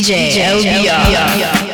DJ, DJ, LBR.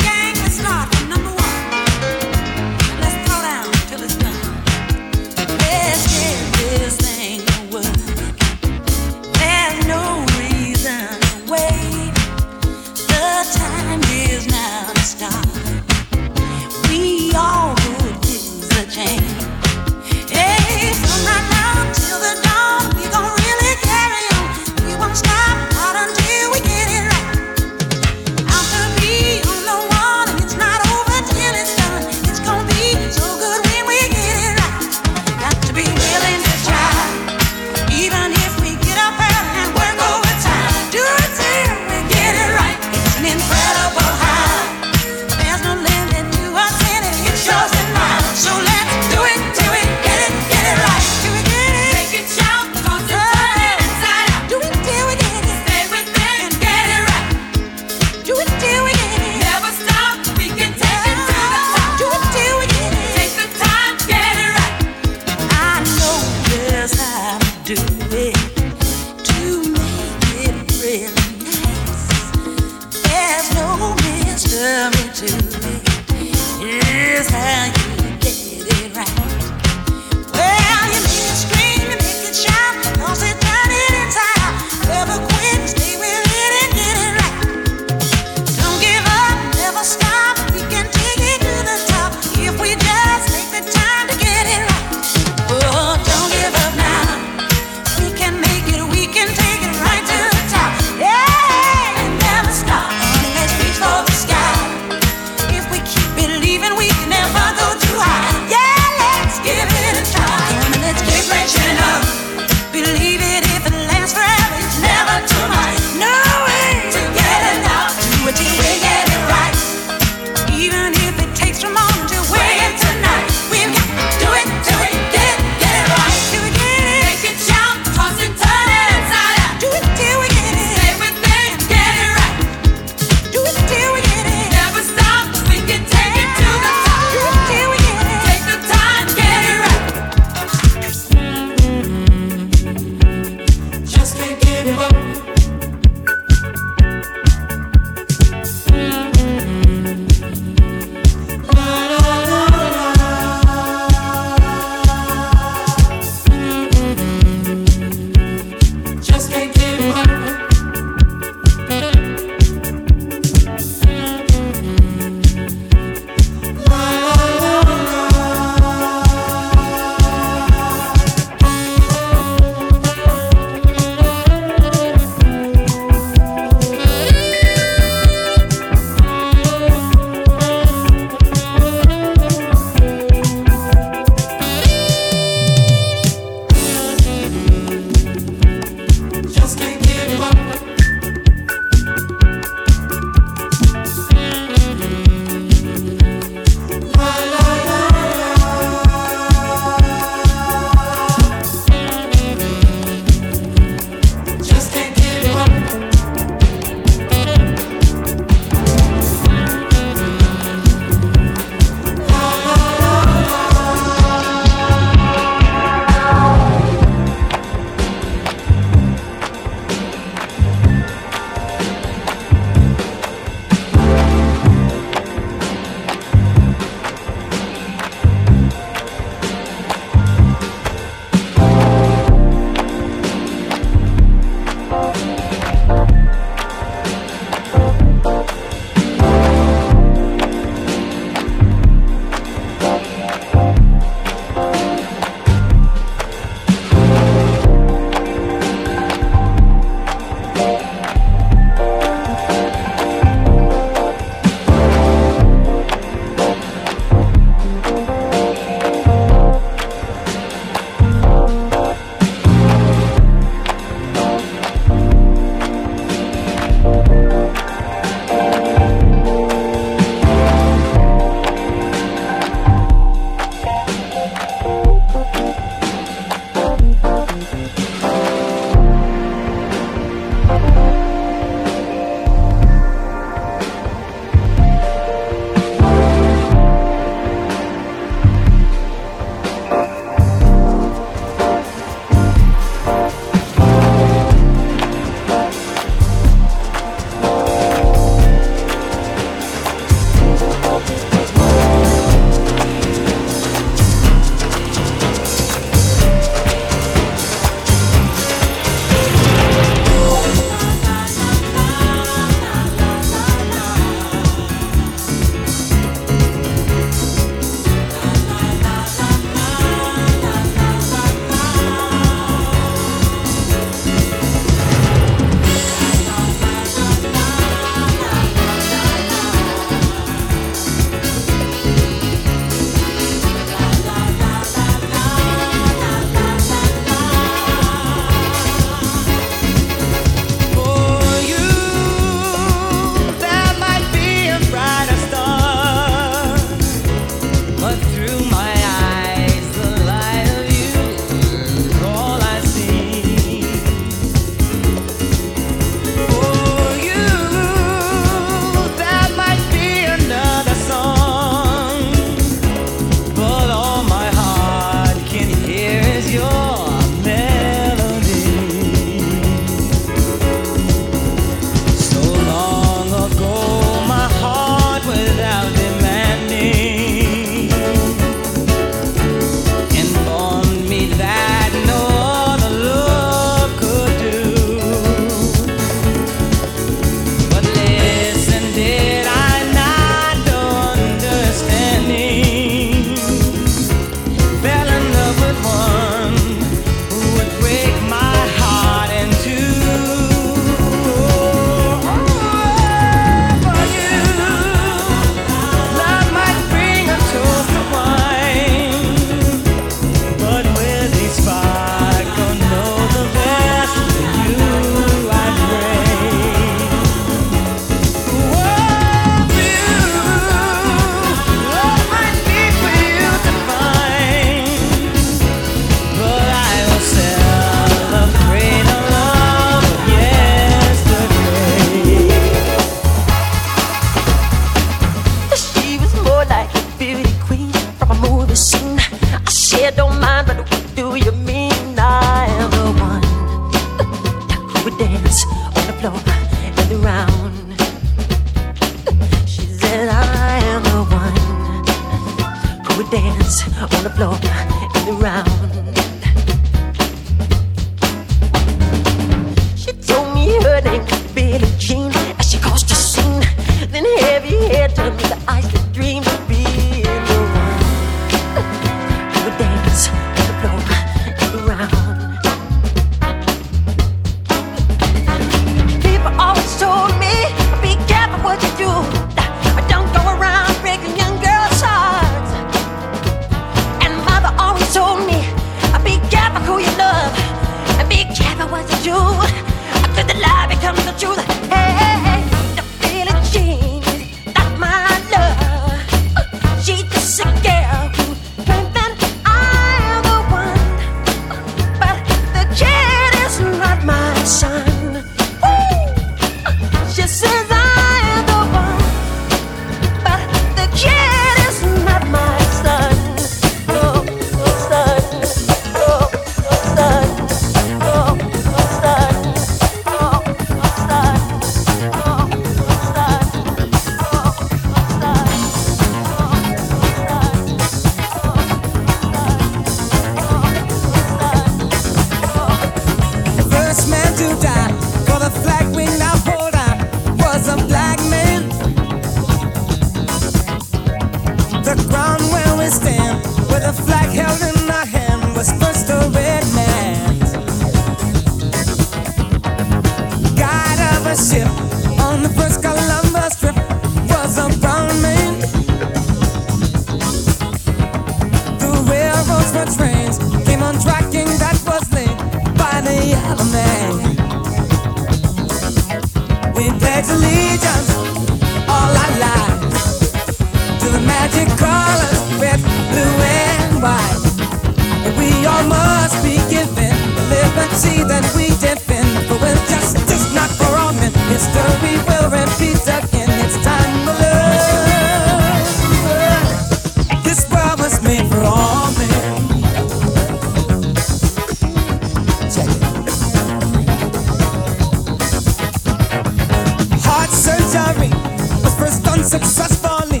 successfully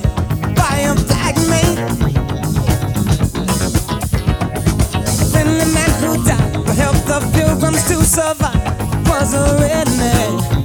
by a man who died to help the pilgrims to survive was a redneck.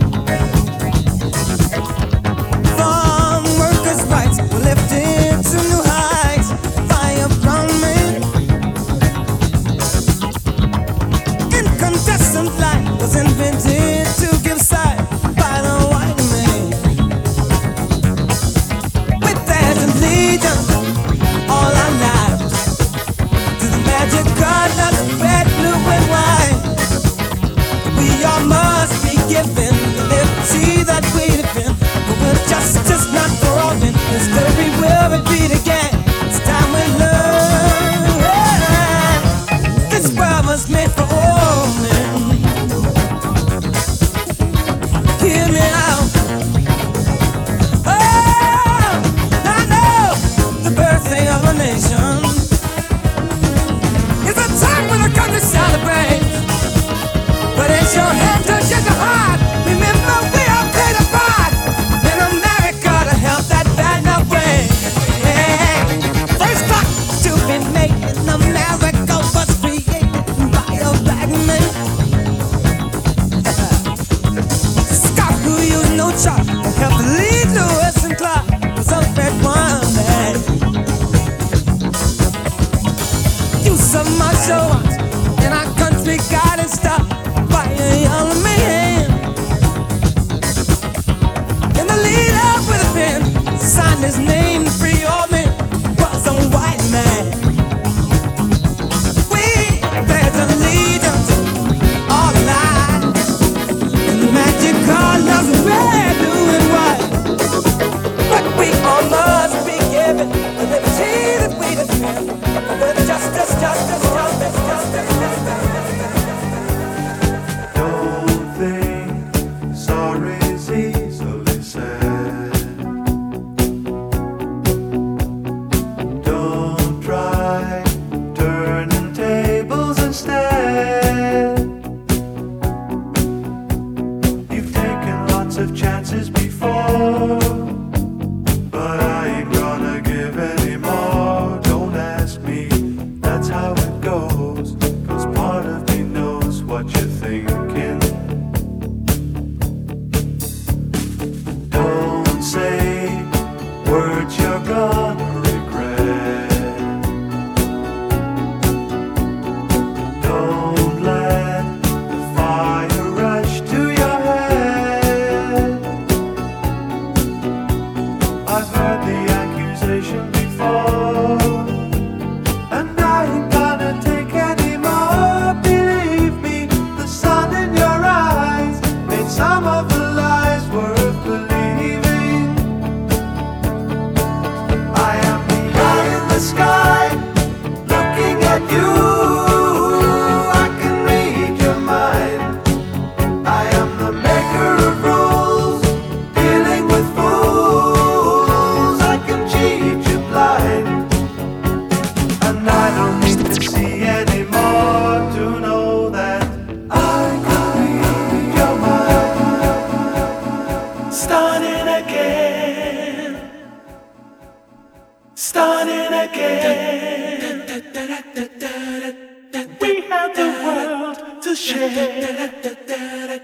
again.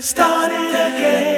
Start it again.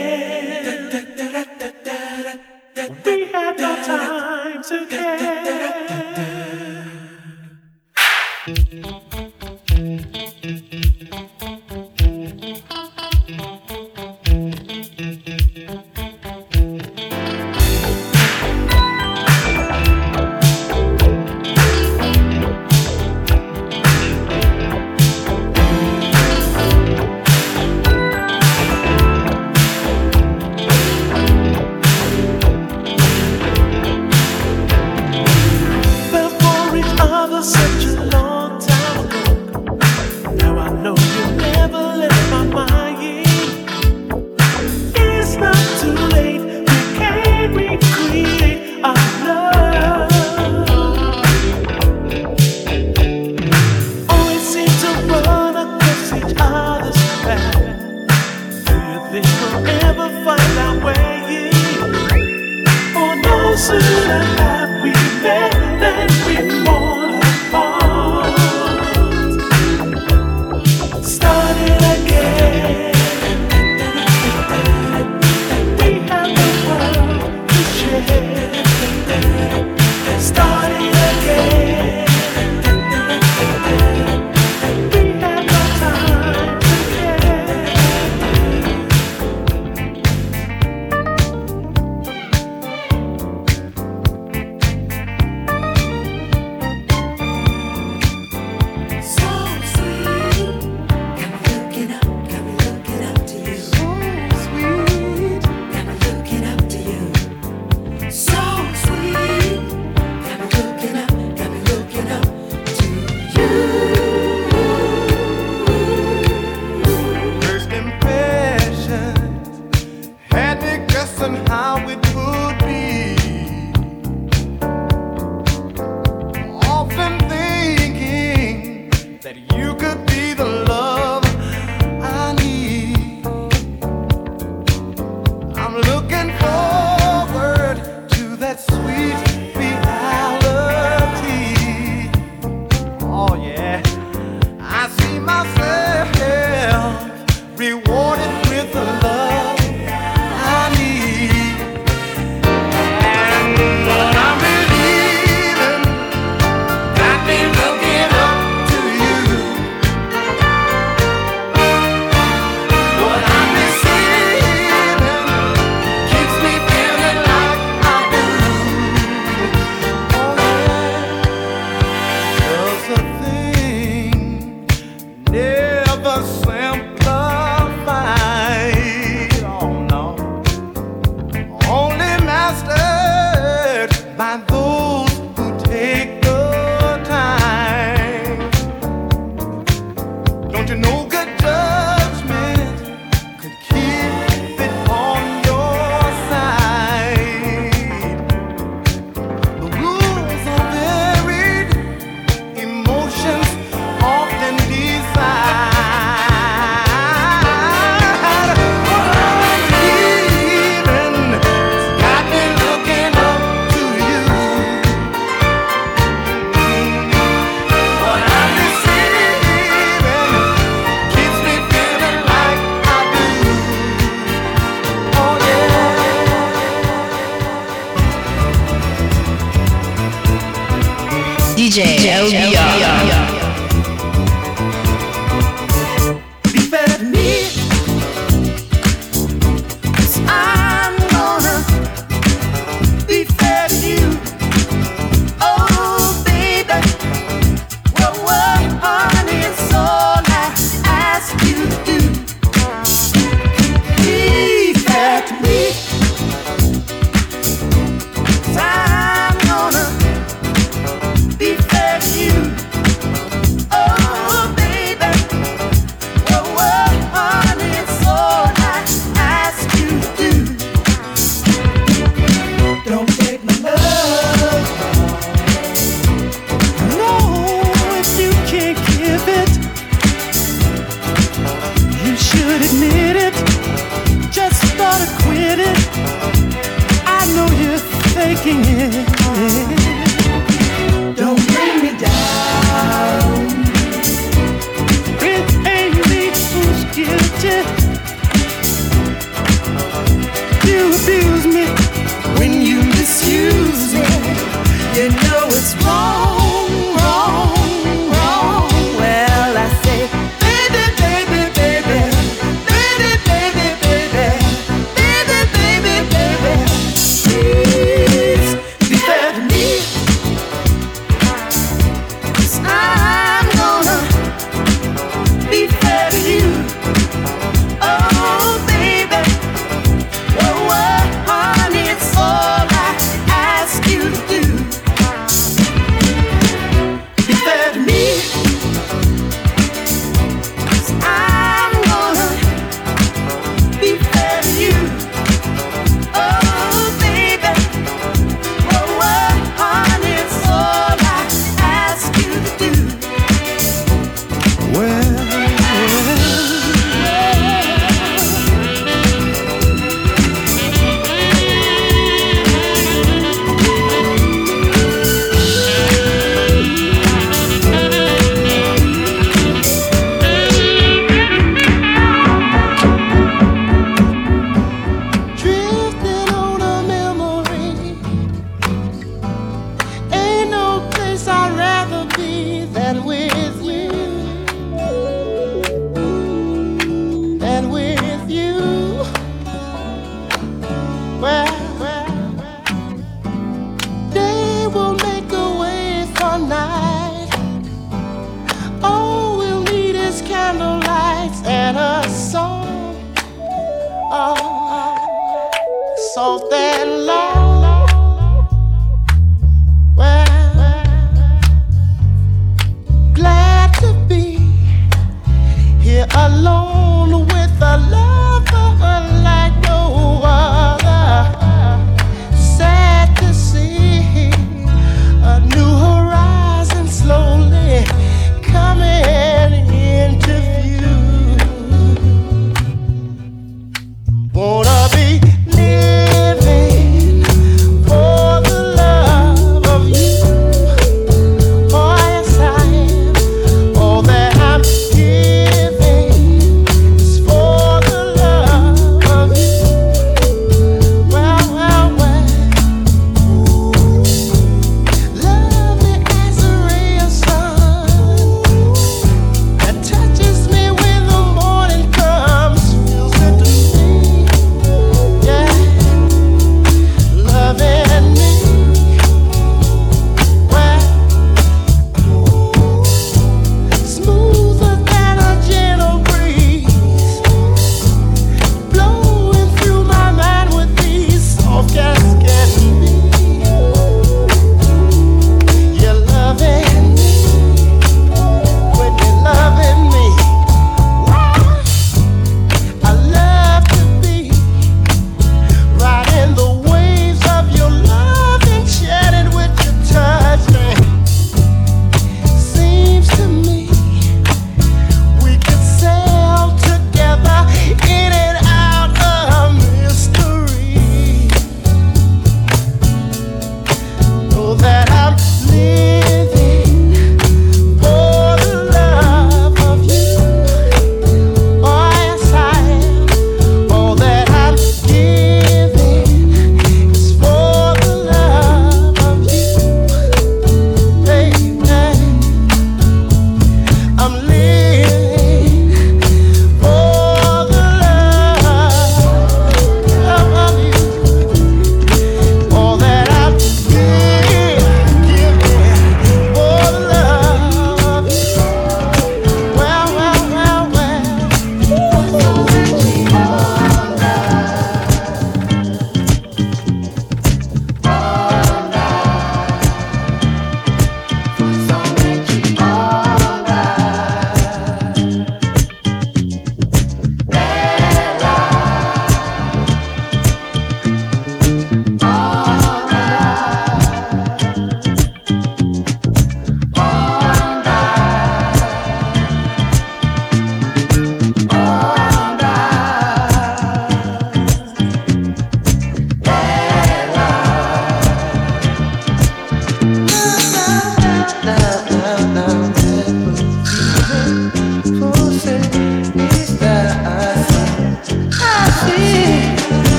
DJ LBR.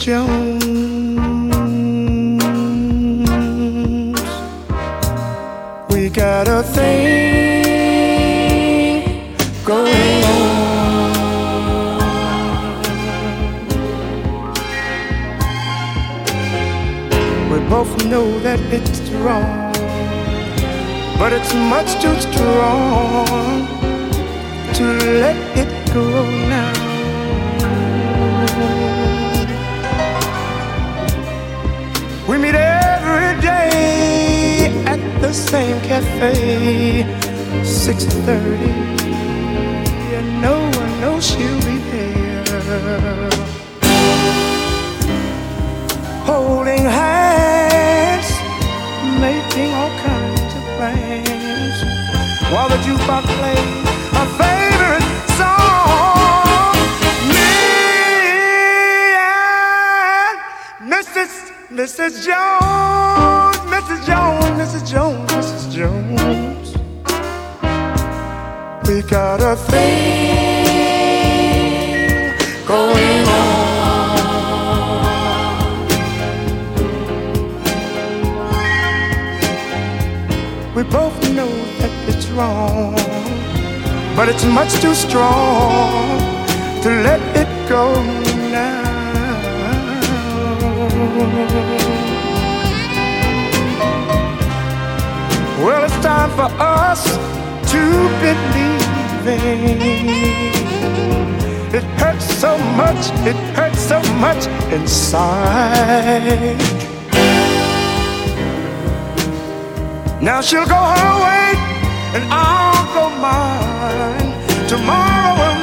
te. 6.30 and no one knows she'll be there Holding hands, making all kinds of plans While the jukebox plays a favorite song Me and Mrs. Mrs. Jones Mrs. Jones, Mrs. Jones, Mrs. Jones we got a thing going on. We both know that it's wrong, but it's much too strong to let it go now. Well, it's time for us to believe. It hurts so much, it hurts so much inside. Now she'll go her way, and I'll go mine. Tomorrow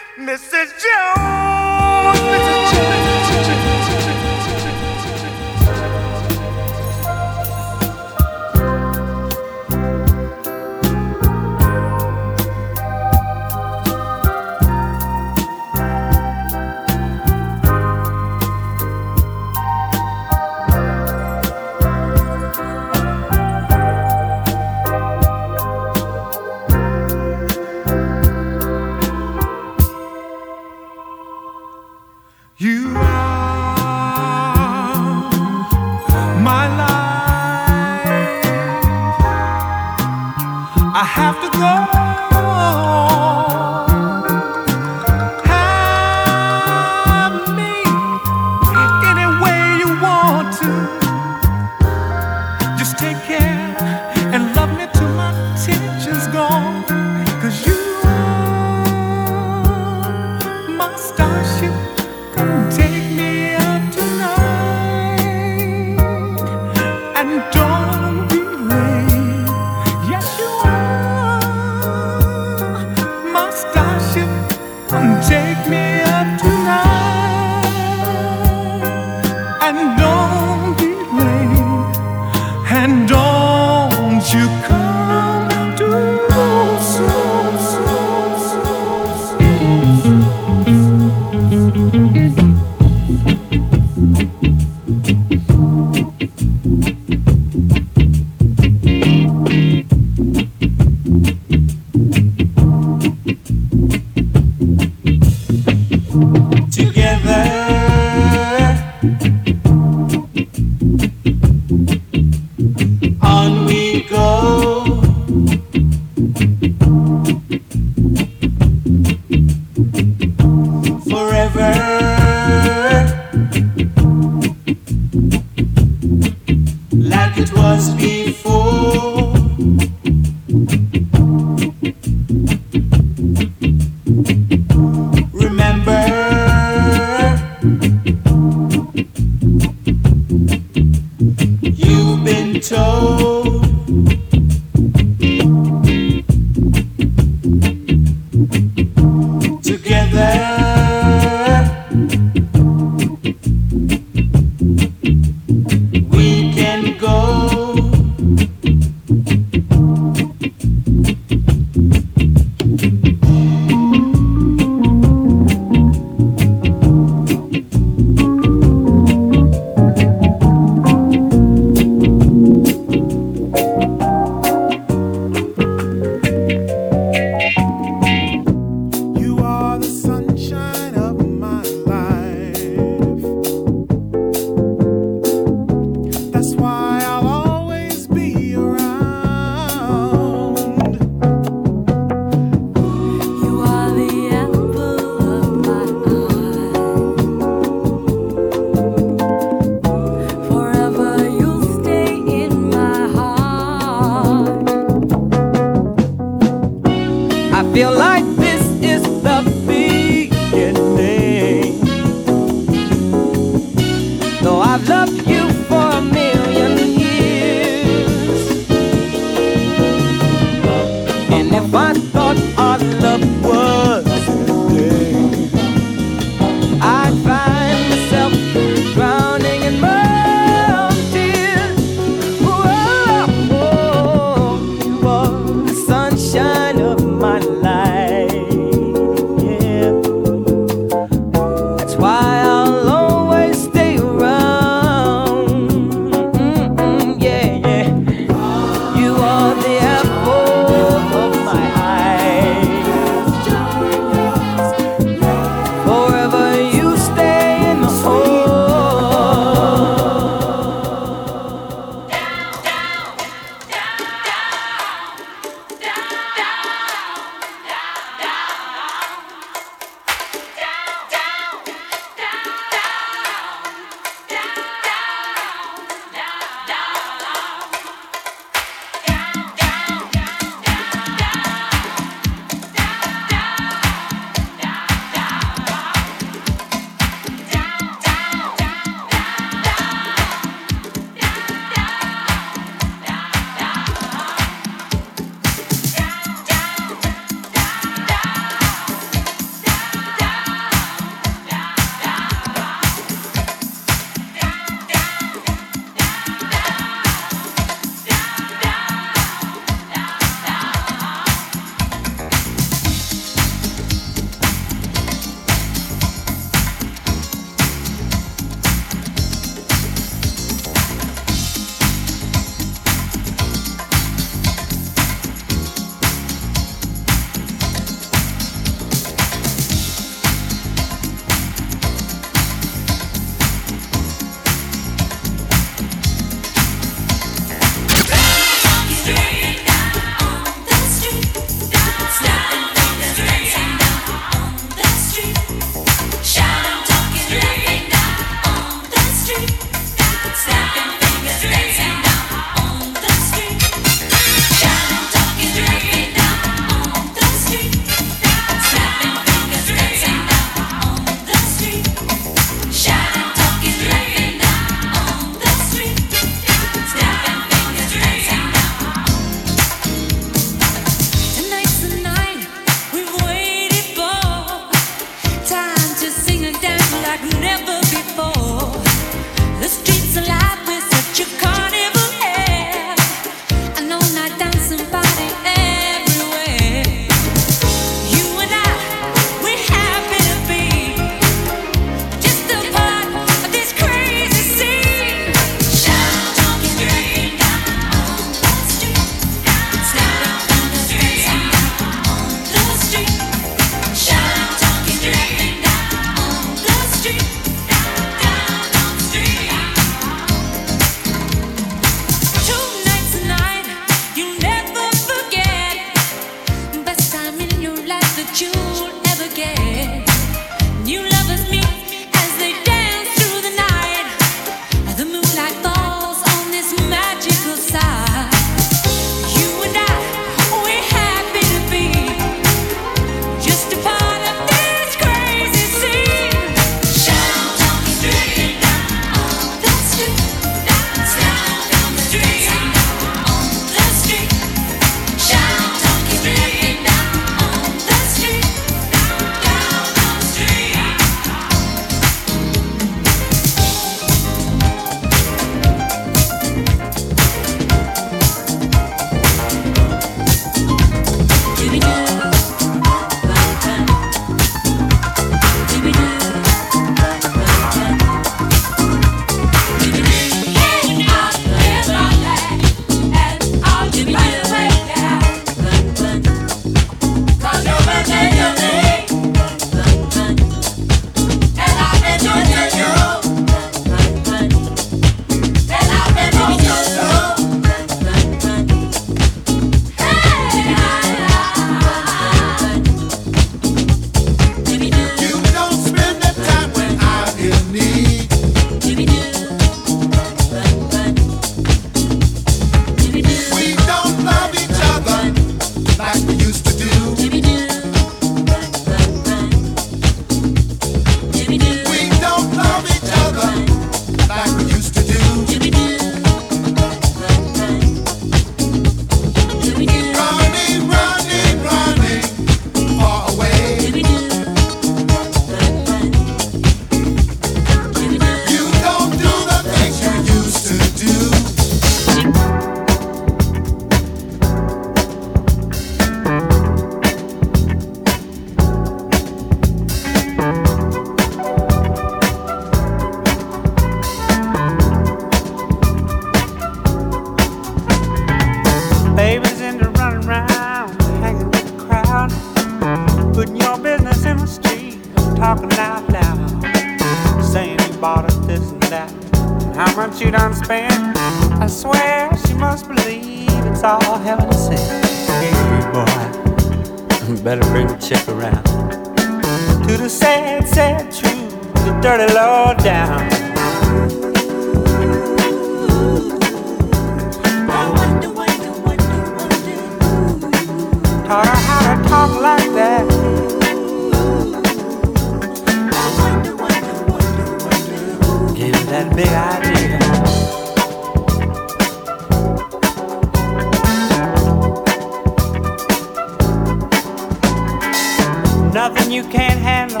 Nothing you can't handle,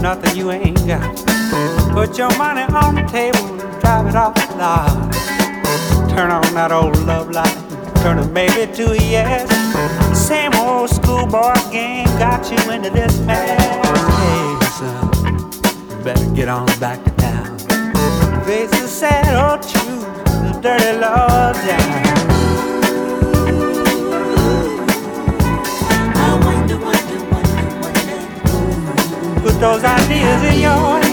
nothing you ain't got. Put your money on the table drive it off the lot. Turn on that old love light, turn a maybe to a yes. Same old schoolboy game got you into this mess. Hey, son, better get on back to town. Face the sad old truth, the dirty law down. Those ideas in your head.